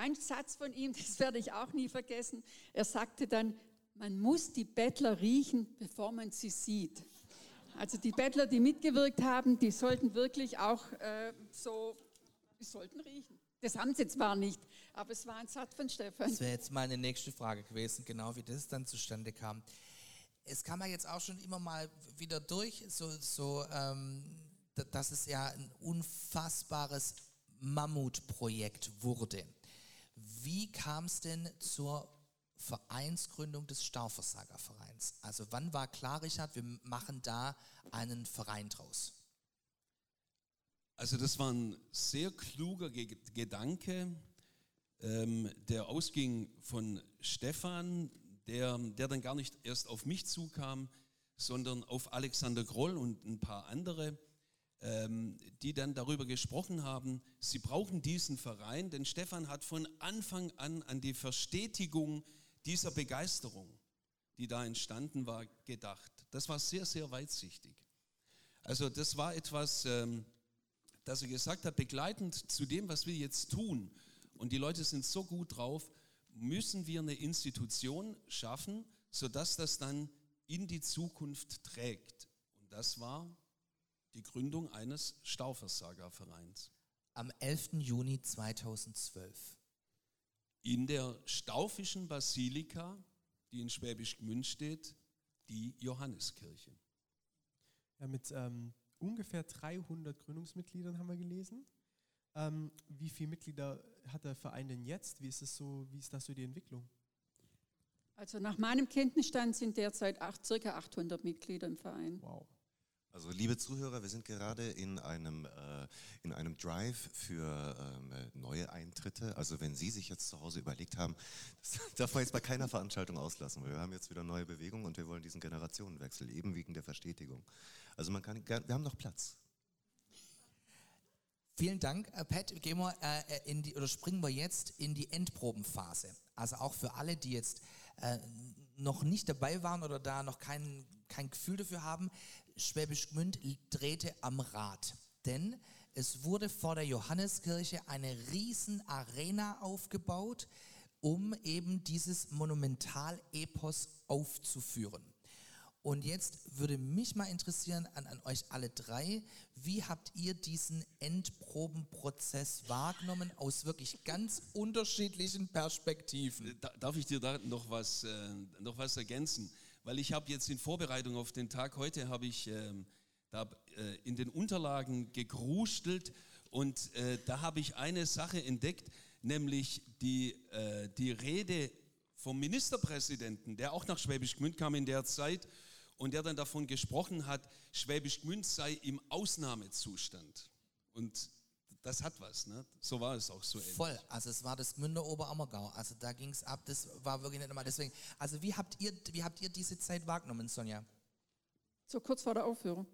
Ein Satz von ihm, das werde ich auch nie vergessen. Er sagte dann, man muss die Bettler riechen, bevor man sie sieht. Also die Bettler, die mitgewirkt haben, die sollten wirklich auch äh, so, die sollten riechen. Das haben sie zwar nicht, aber es war ein Satz von Stefan. Das wäre jetzt meine nächste Frage gewesen, genau wie das dann zustande kam. Es kam ja jetzt auch schon immer mal wieder durch, so, so ähm, dass es ja ein unfassbares Mammutprojekt wurde. Wie kam es denn zur Vereinsgründung des Stauversagervereins? Also wann war klar, Richard, wir machen da einen Verein draus? Also das war ein sehr kluger Ge Gedanke, ähm, der ausging von Stefan, der, der dann gar nicht erst auf mich zukam, sondern auf Alexander Groll und ein paar andere die dann darüber gesprochen haben, sie brauchen diesen Verein, denn Stefan hat von Anfang an an die Verstetigung dieser Begeisterung, die da entstanden war, gedacht. Das war sehr, sehr weitsichtig. Also das war etwas, ähm, das er gesagt hat, begleitend zu dem, was wir jetzt tun. Und die Leute sind so gut drauf, müssen wir eine Institution schaffen, sodass das dann in die Zukunft trägt. Und das war die Gründung eines Stauversagervereins. Am 11. Juni 2012. In der Staufischen Basilika, die in Schwäbisch Gmünd steht, die Johanneskirche. Ja, mit ähm, ungefähr 300 Gründungsmitgliedern haben wir gelesen. Ähm, wie viele Mitglieder hat der Verein denn jetzt? Wie ist, es so, wie ist das so die Entwicklung? Also nach meinem Kenntnisstand sind derzeit acht, circa 800 Mitglieder im Verein. Wow. Also liebe Zuhörer, wir sind gerade in einem, äh, in einem Drive für ähm, neue Eintritte. Also wenn Sie sich jetzt zu Hause überlegt haben, das darf man jetzt bei keiner Veranstaltung auslassen, wir haben jetzt wieder neue Bewegungen und wir wollen diesen Generationenwechsel, eben wegen der Verstetigung. Also man kann, wir haben noch Platz. Vielen Dank, äh, Pat. Gehen wir äh, in die, oder springen wir jetzt in die Endprobenphase. Also auch für alle, die jetzt äh, noch nicht dabei waren oder da noch kein, kein Gefühl dafür haben. Schwäbisch Gmünd drehte am Rad. Denn es wurde vor der Johanneskirche eine riesen Arena aufgebaut, um eben dieses Monumental-Epos aufzuführen. Und jetzt würde mich mal interessieren an, an euch alle drei, wie habt ihr diesen Endprobenprozess wahrgenommen aus wirklich ganz unterschiedlichen Perspektiven? Da, darf ich dir da noch was, äh, noch was ergänzen? Weil ich habe jetzt in Vorbereitung auf den Tag heute, habe ich ähm, da, äh, in den Unterlagen gegrustelt und äh, da habe ich eine Sache entdeckt, nämlich die, äh, die Rede vom Ministerpräsidenten, der auch nach Schwäbisch Gmünd kam in der Zeit und der dann davon gesprochen hat, Schwäbisch Gmünd sei im Ausnahmezustand. Und das hat was, ne? So war es auch so ähnlich. Voll, also es war das Gmünder Oberammergau, also da ging es ab, das war wirklich nicht immer deswegen. Also wie habt ihr, wie habt ihr diese Zeit wahrgenommen, Sonja? So kurz vor der Aufführung.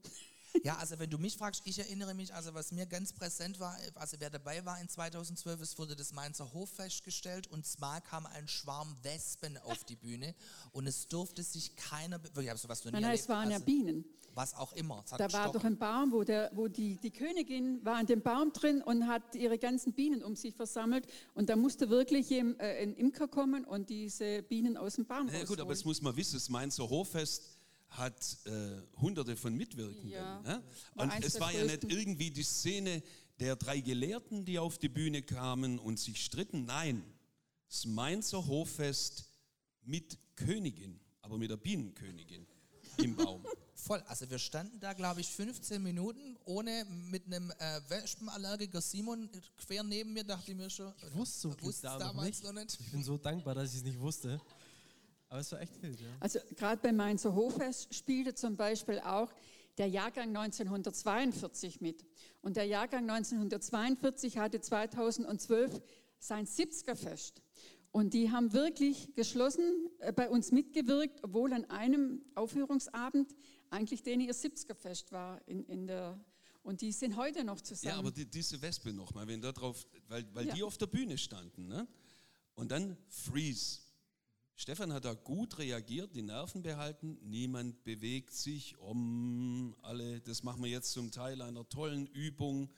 Ja, also wenn du mich fragst, ich erinnere mich, also was mir ganz präsent war, also wer dabei war in 2012, es wurde das Mainzer Hoffest gestellt und zwar kam ein Schwarm Wespen auf die Bühne und es durfte sich keiner, ich habe sowas noch nie Nein, nein, es erlebt, waren ja also Bienen. Was auch immer. Da war gestochen. doch ein Baum, wo, der, wo die, die Königin war in dem Baum drin und hat ihre ganzen Bienen um sich versammelt. Und da musste wirklich jem- äh, ein Imker kommen und diese Bienen aus dem Baum Ja, gut, aber das muss man wissen, das Mainzer Hoffest hat äh, hunderte von Mitwirkenden. Ja, war Und es war ja nicht irgendwie die Szene der drei Gelehrten, die auf die Bühne kamen und sich stritten. Nein, das Mainzer Hoffest mit Königin, aber mit der Bienenkönigin im Baum. Voll, also wir standen da, glaube ich, 15 Minuten ohne mit einem äh, Wespenallergiker Simon quer neben mir, dachte ich mir schon. Ich wusste so wusste da damals noch noch nicht. Ich bin so dankbar, dass ich es nicht wusste. Aber es war echt wild, ja. Also gerade beim Mainzer Hoffest spielte zum Beispiel auch der Jahrgang 1942 mit. Und der Jahrgang 1942 hatte 2012 sein 70er Fest. Und die haben wirklich geschlossen äh, bei uns mitgewirkt, obwohl an einem Aufführungsabend eigentlich denen ihr 70er Fest war. In, in der, und die sind heute noch zusammen. Ja, aber die, diese Wespe nochmal, wenn da drauf, weil, weil Ja. die auf der Bühne standen, ne? Und dann Freeze. Stefan hat da gut reagiert, die Nerven behalten, niemand bewegt sich, um alle, das machen wir jetzt zum Teil einer tollen Übung.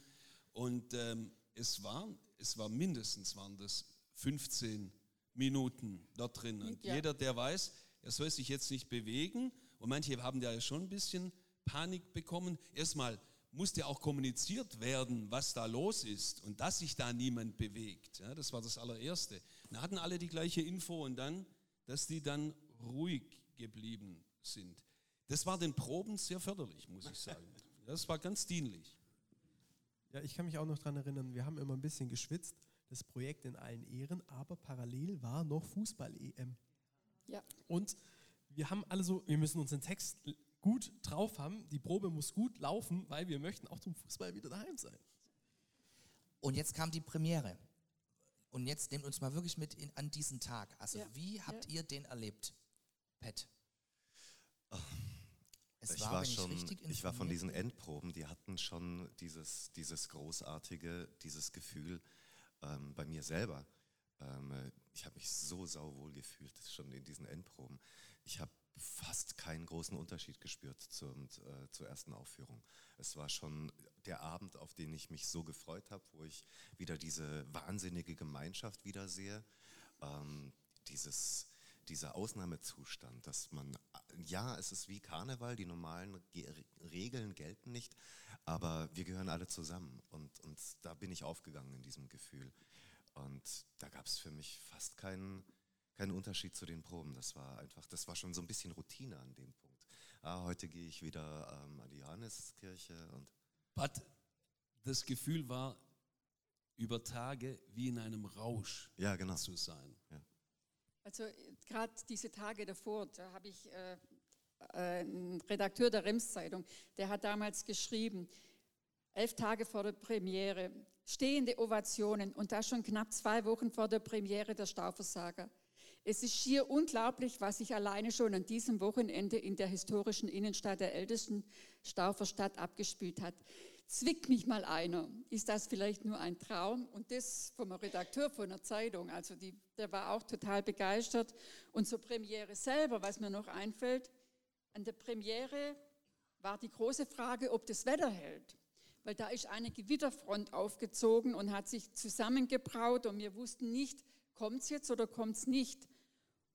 Und ähm, es, war, es war mindestens, waren das 15 Minuten dort drin. Und Ja. jeder, der weiß, er soll sich jetzt nicht bewegen, und manche haben da ja schon ein bisschen Panik bekommen. Erstmal musste auch kommuniziert werden, was da los ist und dass sich da niemand bewegt. Ja, das war das allererste. Dann hatten alle die gleiche Info und dann, dass die dann ruhig geblieben sind. Das war den Proben sehr förderlich, muss ich sagen. Das war ganz dienlich. Ja, ich kann mich auch noch daran erinnern, wir haben immer ein bisschen geschwitzt, das Projekt in allen Ehren, aber parallel war noch Fußball-EM. ja. Und wir haben alle so, wir müssen unseren Text gut drauf haben, die Probe muss gut laufen, weil wir möchten auch zum Fußball wieder daheim sein. Und jetzt kam die Premiere. Und jetzt nehmt uns mal wirklich mit in, an diesen Tag. Also Ja, wie habt ja. ihr den erlebt, Pat? Es ich war, war schon, richtig ich war von diesen. Endproben, die hatten schon dieses, dieses großartige, dieses Gefühl ähm, bei mir selber. Ähm, äh, ich habe mich so sauwohl gefühlt schon in diesen Endproben. Ich habe fast keinen großen Unterschied gespürt zum, äh, zur ersten Aufführung. Es war schon der Abend, auf den ich mich so gefreut habe, wo ich wieder diese wahnsinnige Gemeinschaft wiedersehe. Ähm, dieses, dieser Ausnahmezustand, dass man, ja, es ist wie Karneval, die normalen Ge Regeln gelten nicht, aber wir gehören alle zusammen und, und da bin ich aufgegangen in diesem Gefühl. Und da gab es für mich fast keinen, keinen Unterschied zu den Proben. Das war einfach, das war schon so ein bisschen Routine an dem Punkt. Ah, heute gehe ich wieder ähm, an die Johanneskirche und But das Gefühl war, über Tage wie in einem Rausch ja, genau. zu sein. Also gerade diese Tage davor, da habe ich äh, äh, einen Redakteur der Rems-Zeitung, der hat damals geschrieben, elf Tage vor der Premiere, stehende Ovationen und das schon knapp zwei Wochen vor der Premiere der Stauversager. Es ist schier unglaublich, was sich alleine schon an diesem Wochenende in der historischen Innenstadt der ältesten Staufer Stadt abgespielt hat. Zwickt mich mal einer. Ist das vielleicht nur ein Traum? Und das vom Redakteur von der Zeitung. Also die, der war auch total begeistert. Und zur Premiere selber, was mir noch einfällt, an der Premiere war die große Frage, ob das Wetter hält. Weil da ist eine Gewitterfront aufgezogen und hat sich zusammengebraut und wir wussten nicht, kommt es jetzt oder kommt es nicht.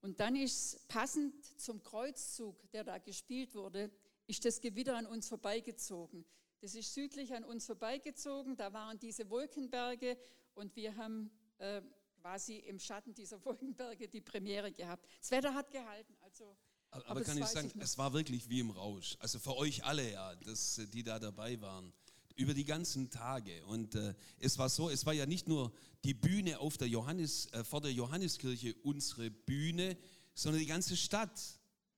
Und dann ist passend zum Kreuzzug, der da gespielt wurde, ist das Gewitter an uns vorbeigezogen. Das ist südlich an uns vorbeigezogen, da waren diese Wolkenberge und wir haben äh, quasi im Schatten dieser Wolkenberge die Premiere gehabt. Das Wetter hat gehalten, also. Aber, aber kann ich sagen, ich es war wirklich wie im Rausch. Also für euch alle ja, das, die da dabei waren über die ganzen Tage. Und äh, es war so, es war ja nicht nur die Bühne auf der Johannes, äh, vor der Johanneskirche unsere Bühne, sondern die ganze Stadt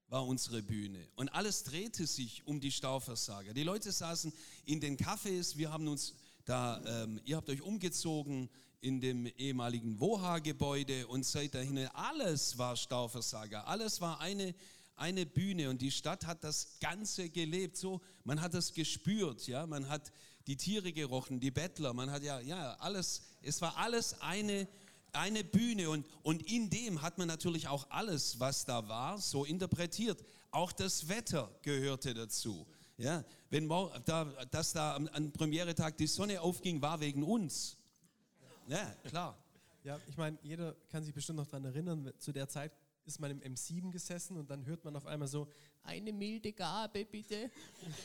war unsere Bühne. Und alles drehte sich um die Stauversager. Die Leute saßen in den Cafés, wir haben uns da, ähm, ihr habt euch umgezogen in dem ehemaligen Woha-Gebäude und seid dahin. Alles war Stauversager, alles war eine, eine Bühne und die Stadt hat das Ganze gelebt. So, man hat das gespürt, ja, man hat die Tiere gerochen, die Bettler, man hat ja, ja, alles, es war alles eine eine Bühne und, und in dem hat man natürlich auch alles, was da war, so interpretiert. Auch das Wetter gehörte dazu. Ja, wenn da, dass da am, am Premieretag die Sonne aufging, war wegen uns. Ja, klar. Ja, ich meine, jeder kann sich bestimmt noch daran erinnern, zu der Zeit ist man im M7 gesessen und dann hört man auf einmal so, eine milde Gabe bitte.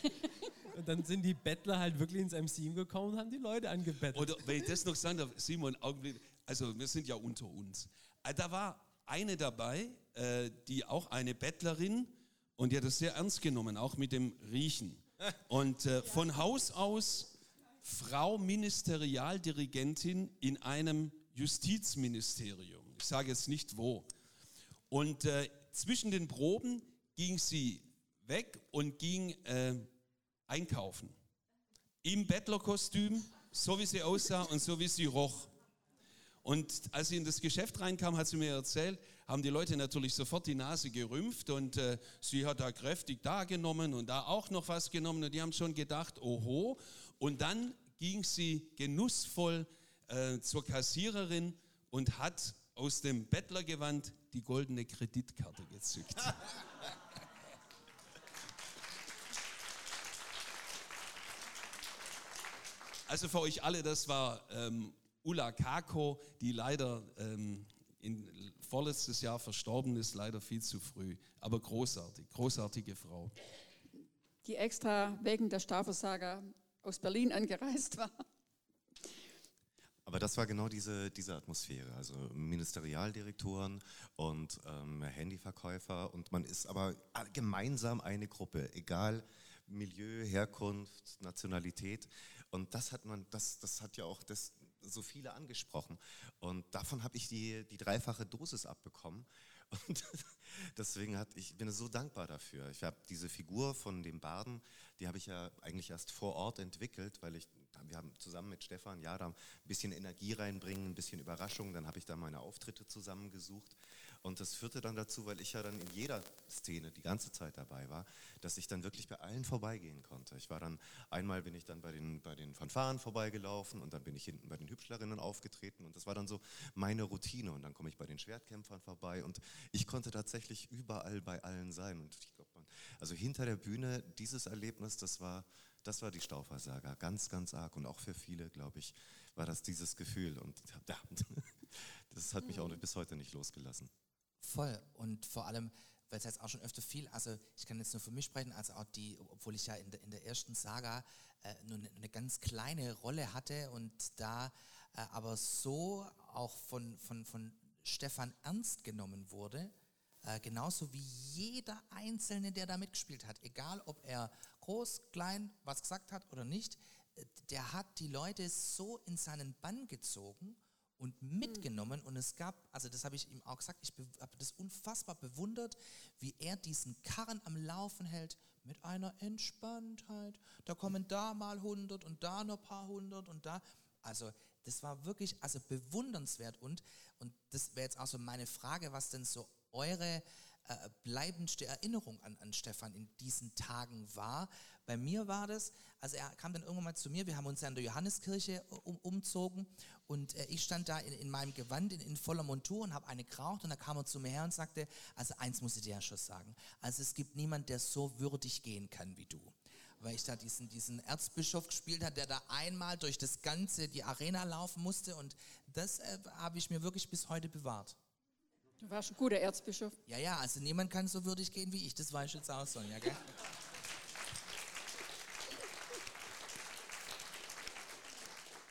und dann sind die Bettler halt wirklich ins M7 gekommen und haben die Leute angebettelt. Oder wenn ich das noch sagen darf, Simon, Augenblick, also wir sind ja unter uns. Äh, da war eine dabei, äh, die auch eine Bettlerin und die hat das sehr ernst genommen, auch mit dem Riechen. Und äh, von Haus aus Frau Ministerialdirigentin in einem Justizministerium. Ich sage jetzt nicht wo. Und äh, zwischen den Proben ging sie weg und ging äh, einkaufen. Im Bettlerkostüm, so wie sie aussah und so wie sie roch. Und als sie in das Geschäft reinkam, hat sie mir erzählt, haben die Leute natürlich sofort die Nase gerümpft und äh, sie hat da kräftig da genommen und da auch noch was genommen und die haben schon gedacht, oho. Und dann ging sie genussvoll äh, zur Kassiererin und hat aus dem Bettlergewand die goldene Kreditkarte gezückt. Also für euch alle, das war ähm, Ulla Kako, die leider ähm, in, vorletztes Jahr verstorben ist, leider viel zu früh. Aber großartig, großartige Frau. Die extra wegen der Stauversager aus Berlin angereist war. Aber das war genau diese, diese Atmosphäre, also Ministerialdirektoren und ähm, Handyverkäufer und man ist aber gemeinsam eine Gruppe, egal Milieu, Herkunft, Nationalität. Und das hat man, das, das hat ja auch das, so viele angesprochen. Und davon habe ich die, die dreifache Dosis abbekommen. Und deswegen hat, ich bin so dankbar dafür. Ich habe diese Figur von dem Baden, die habe ich ja eigentlich erst vor Ort entwickelt, weil ich, wir haben zusammen mit Stefan, ja, da ein bisschen Energie reinbringen, ein bisschen Überraschung. Dann habe ich da meine Auftritte zusammengesucht. Und das führte dann dazu, weil ich ja dann in jeder Szene die ganze Zeit dabei war, dass ich dann wirklich bei allen vorbeigehen konnte. Ich war dann, einmal bin ich dann bei den, bei den Fanfaren vorbeigelaufen und dann bin ich hinten bei den Hübschlerinnen aufgetreten und das war dann so meine Routine und dann komme ich bei den Schwertkämpfern vorbei und ich konnte tatsächlich überall bei allen sein und ich glaube, also hinter der Bühne dieses Erlebnis, das war, das war die Stauversager, ganz, ganz arg und auch für viele, glaube ich, war das dieses Gefühl und ja, das hat mich auch bis heute nicht losgelassen. Voll. Und vor allem, weil es jetzt auch schon öfter viel, also ich kann jetzt nur für mich sprechen, also auch die, obwohl ich ja in der, in der ersten Saga äh, nur eine, eine, ganz kleine Rolle hatte und da äh, aber so auch von, von, von Stefan ernst genommen wurde, äh, genauso wie jeder Einzelne, der da mitgespielt hat, egal ob er groß, klein, was gesagt hat oder nicht, äh, der hat die Leute so in seinen Bann gezogen und mitgenommen. Und es gab, also das habe ich ihm auch gesagt, ich habe das unfassbar bewundert, wie er diesen Karren am Laufen hält mit einer Entspanntheit. Da kommen da mal 100 und da noch ein paar hundert und da. Also das war wirklich also bewundernswert und, und das wäre jetzt auch so meine Frage, was denn so eure äh, bleibendste Erinnerung an, an Stefan in diesen Tagen war. Bei mir war das, also er kam dann irgendwann mal zu mir, wir haben uns ja in der Johanneskirche um, umzogen und äh, ich stand da in, in meinem Gewand in, in, voller Montur und habe eine geraucht und da kam er zu mir her und sagte, also eins muss ich dir ja schon sagen, also es gibt niemand, der so würdig gehen kann wie du weil ich da diesen, diesen Erzbischof gespielt habe, der da einmal durch das ganze, die Arena laufen musste und das äh, habe ich mir wirklich bis heute bewahrt. Du warst ein guter Erzbischof. Ja, ja, also niemand kann so würdig gehen wie ich, das weiß ich jetzt auch, Sonja, gell?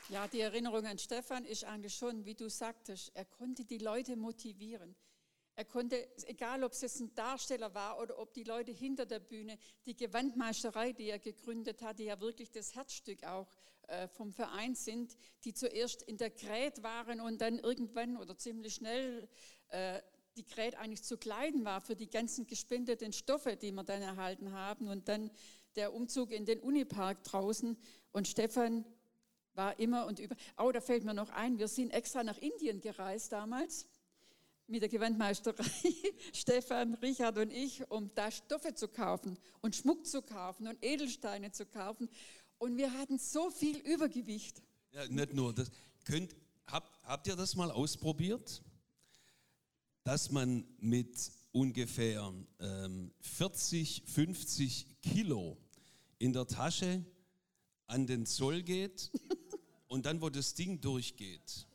Ja, die Erinnerung an Stefan ist eigentlich schon, wie du sagtest, er konnte die Leute motivieren. Er konnte, egal ob es jetzt ein Darsteller war oder ob die Leute hinter der Bühne, die Gewandmeisterei, die er gegründet hat, die ja wirklich das Herzstück auch äh, vom Verein sind, die zuerst in der Grät waren und dann irgendwann oder ziemlich schnell äh, die Grät eigentlich zu klein war für die ganzen gespendeten Stoffe, die wir dann erhalten haben und dann der Umzug in den Unipark draußen und Stefan war immer und über. Oh, da fällt mir noch ein, wir sind extra nach Indien gereist damals mit der Gewandmeisterei, Stefan, Richard und ich, um da Stoffe zu kaufen und Schmuck zu kaufen und Edelsteine zu kaufen. Und wir hatten so viel Übergewicht. Ja, nicht nur das. Könnt, habt, habt ihr das mal ausprobiert? Dass man mit ungefähr ähm, 40, 50 Kilo in der Tasche an den Zoll geht und dann, wo das Ding durchgeht,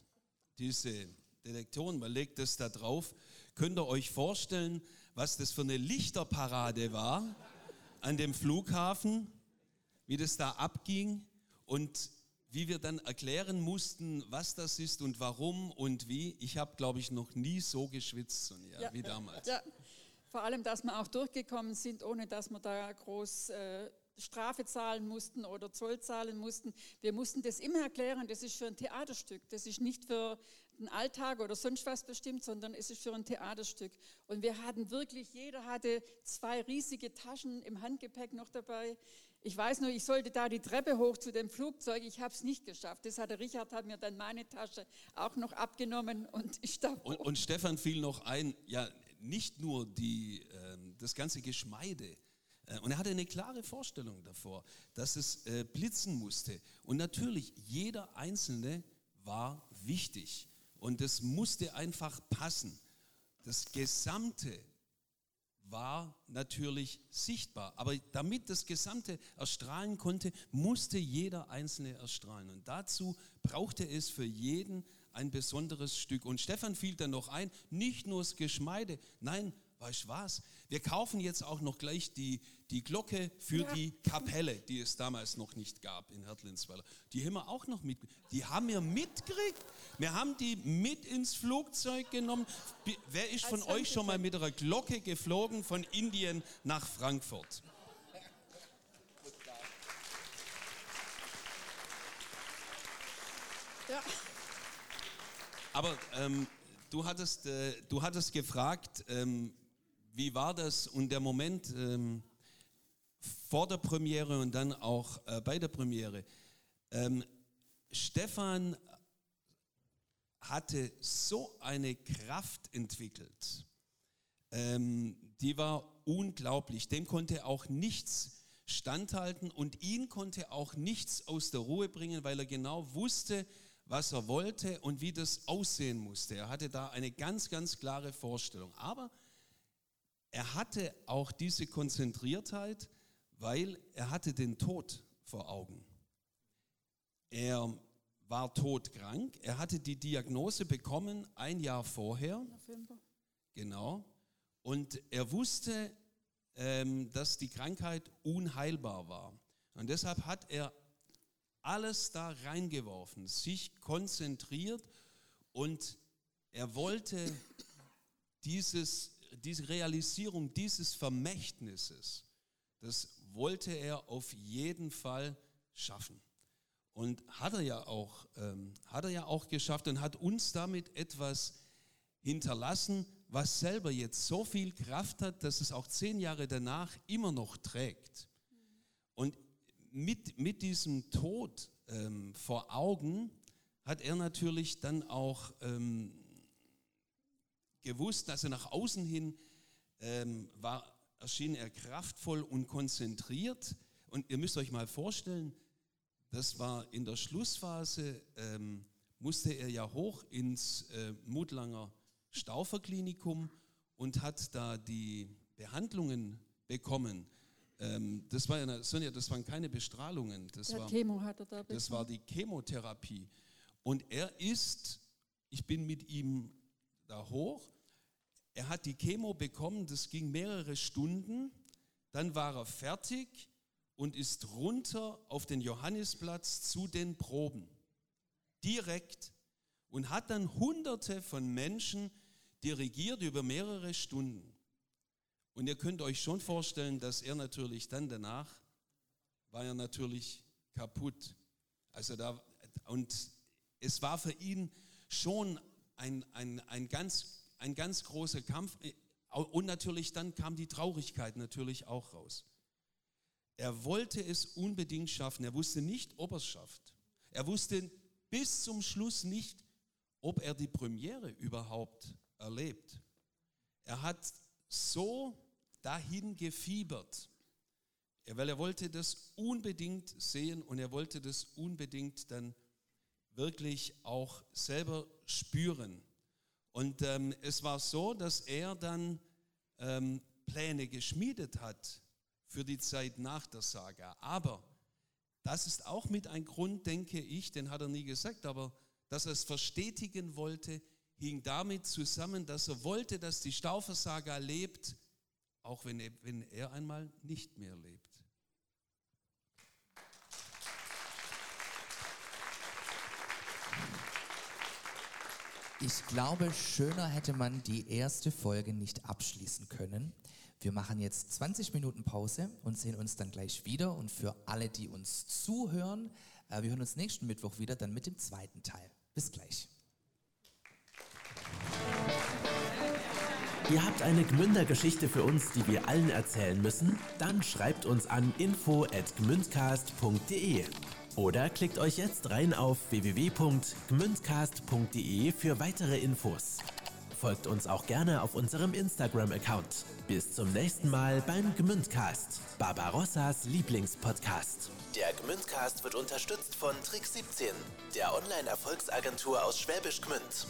diese Detektoren, man legt das da drauf, könnt ihr euch vorstellen, was das für eine Lichterparade war an dem Flughafen, wie das da abging und wie wir dann erklären mussten, was das ist und warum und wie. Ich habe, glaube ich, noch nie so geschwitzt, Sonja, ja, wie damals. Ja, vor allem, dass wir auch durchgekommen sind, ohne dass wir da groß äh, Strafe zahlen mussten oder Zoll zahlen mussten. Wir mussten das immer erklären, das ist für ein Theaterstück, das ist nicht für den Alltag oder sonst was bestimmt, sondern es ist für ein Theaterstück. Und wir hatten wirklich, jeder hatte zwei riesige Taschen im Handgepäck noch dabei. Ich weiß nur, ich sollte da die Treppe hoch zu dem Flugzeug, ich habe es nicht geschafft. Das hat der Richard hat mir dann meine Tasche auch noch abgenommen und ich da und, und Stefan fiel noch ein, ja, nicht nur die, äh, das ganze Geschmeide, äh, und er hatte eine klare Vorstellung davor, dass es äh, blitzen musste. Und natürlich, jeder Einzelne war wichtig. Und es musste einfach passen. Das Gesamte war natürlich sichtbar. Aber damit das Gesamte erstrahlen konnte, musste jeder Einzelne erstrahlen. Und dazu brauchte es für jeden ein besonderes Stück. Und Stefan fiel dann noch ein, nicht nur das Geschmeide, nein, weißt du was? Wir kaufen jetzt auch noch gleich die, die Glocke für ja. die Kapelle, die es damals noch nicht gab in Hertlinsweiler. Die haben wir auch noch mit. Die haben wir mitgekriegt. Wir haben die mit ins Flugzeug genommen. Wer ist von euch schon mal mit einer Glocke geflogen von Indien nach Frankfurt? Ja. Aber ähm, du, hattest, äh, du hattest gefragt, ähm, wie war das und der Moment ähm, vor der Premiere und dann auch äh, bei der Premiere. Ähm, Stefan hatte so eine Kraft entwickelt, ähm, die war unglaublich. Dem konnte auch nichts standhalten und ihn konnte auch nichts aus der Ruhe bringen, weil er genau wusste, was er wollte und wie das aussehen musste. Er hatte da eine ganz, ganz klare Vorstellung. Aber er hatte auch diese Konzentriertheit, weil er hatte den Tod vor Augen. Er war todkrank, er hatte die Diagnose bekommen ein Jahr vorher. November. Genau. Und er wusste, ähm, dass die Krankheit unheilbar war. Und deshalb hat er alles da reingeworfen, sich konzentriert und er wollte dieses diese Realisierung dieses Vermächtnisses, das wollte er auf jeden Fall schaffen. Und hat er ja auch, ähm, hat er ja auch geschafft und hat uns damit etwas hinterlassen, was selber jetzt so viel Kraft hat, dass es auch zehn Jahre danach immer noch trägt. Und mit, mit diesem Tod ähm, vor Augen hat er natürlich dann auch ähm, gewusst, dass er nach außen hin ähm, war, erschien er kraftvoll und konzentriert. Und ihr müsst euch mal vorstellen, das war in der Schlussphase, ähm, musste er ja hoch ins äh, Mutlanger Stauferklinikum und hat da die Behandlungen bekommen. Ähm, das, war ja, Sonja, das waren keine Bestrahlungen, das, ja, war, Chemo hat er da das war die Chemotherapie. Und er ist, ich bin mit ihm da hoch er hat die Chemo bekommen, das ging mehrere Stunden, dann war er fertig und ist runter auf den Johannisplatz zu den Proben. Direkt und hat dann hunderte von Menschen dirigiert über mehrere Stunden. Und ihr könnt euch schon vorstellen, dass er natürlich dann danach war er natürlich kaputt. Also da, und es war für ihn schon ein, ein, ein, ganz, ein ganz großer Kampf. Und natürlich dann kam die Traurigkeit natürlich auch raus. Er wollte es unbedingt schaffen. Er wusste nicht, ob er es schafft. Er wusste bis zum Schluss nicht, ob er die Premiere überhaupt erlebt. Er hat so dahin gefiebert, weil er wollte das unbedingt sehen und er wollte das unbedingt dann wirklich auch selber spüren. Und ähm, es war so, dass er dann ähm, Pläne geschmiedet hat für die Zeit nach der Saga. Aber das ist auch mit ein Grund, denke ich, den hat er nie gesagt, aber dass er es verstetigen wollte, hing damit zusammen, dass er wollte, dass die Staufersaga lebt, auch wenn wenn er einmal nicht mehr lebt. Ich glaube, schöner hätte man die erste Folge nicht abschließen können. Wir machen jetzt 20 Minuten Pause und sehen uns dann gleich wieder. Und für alle, die uns zuhören, äh, wir hören uns nächsten Mittwoch wieder, dann mit dem zweiten Teil. Bis gleich. Ihr habt eine Gmünder-Geschichte für uns, die wir allen erzählen müssen? Dann schreibt uns an info@gmündcast.de. Oder klickt euch jetzt rein auf www.gmündcast.de für weitere Infos. Folgt uns auch gerne auf unserem Instagram-Account. Bis zum nächsten Mal beim Gmündcast, Barbarossas Lieblingspodcast. Der Gmündcast wird unterstützt von Trick 17, der Online-Erfolgsagentur aus Schwäbisch Gmünd.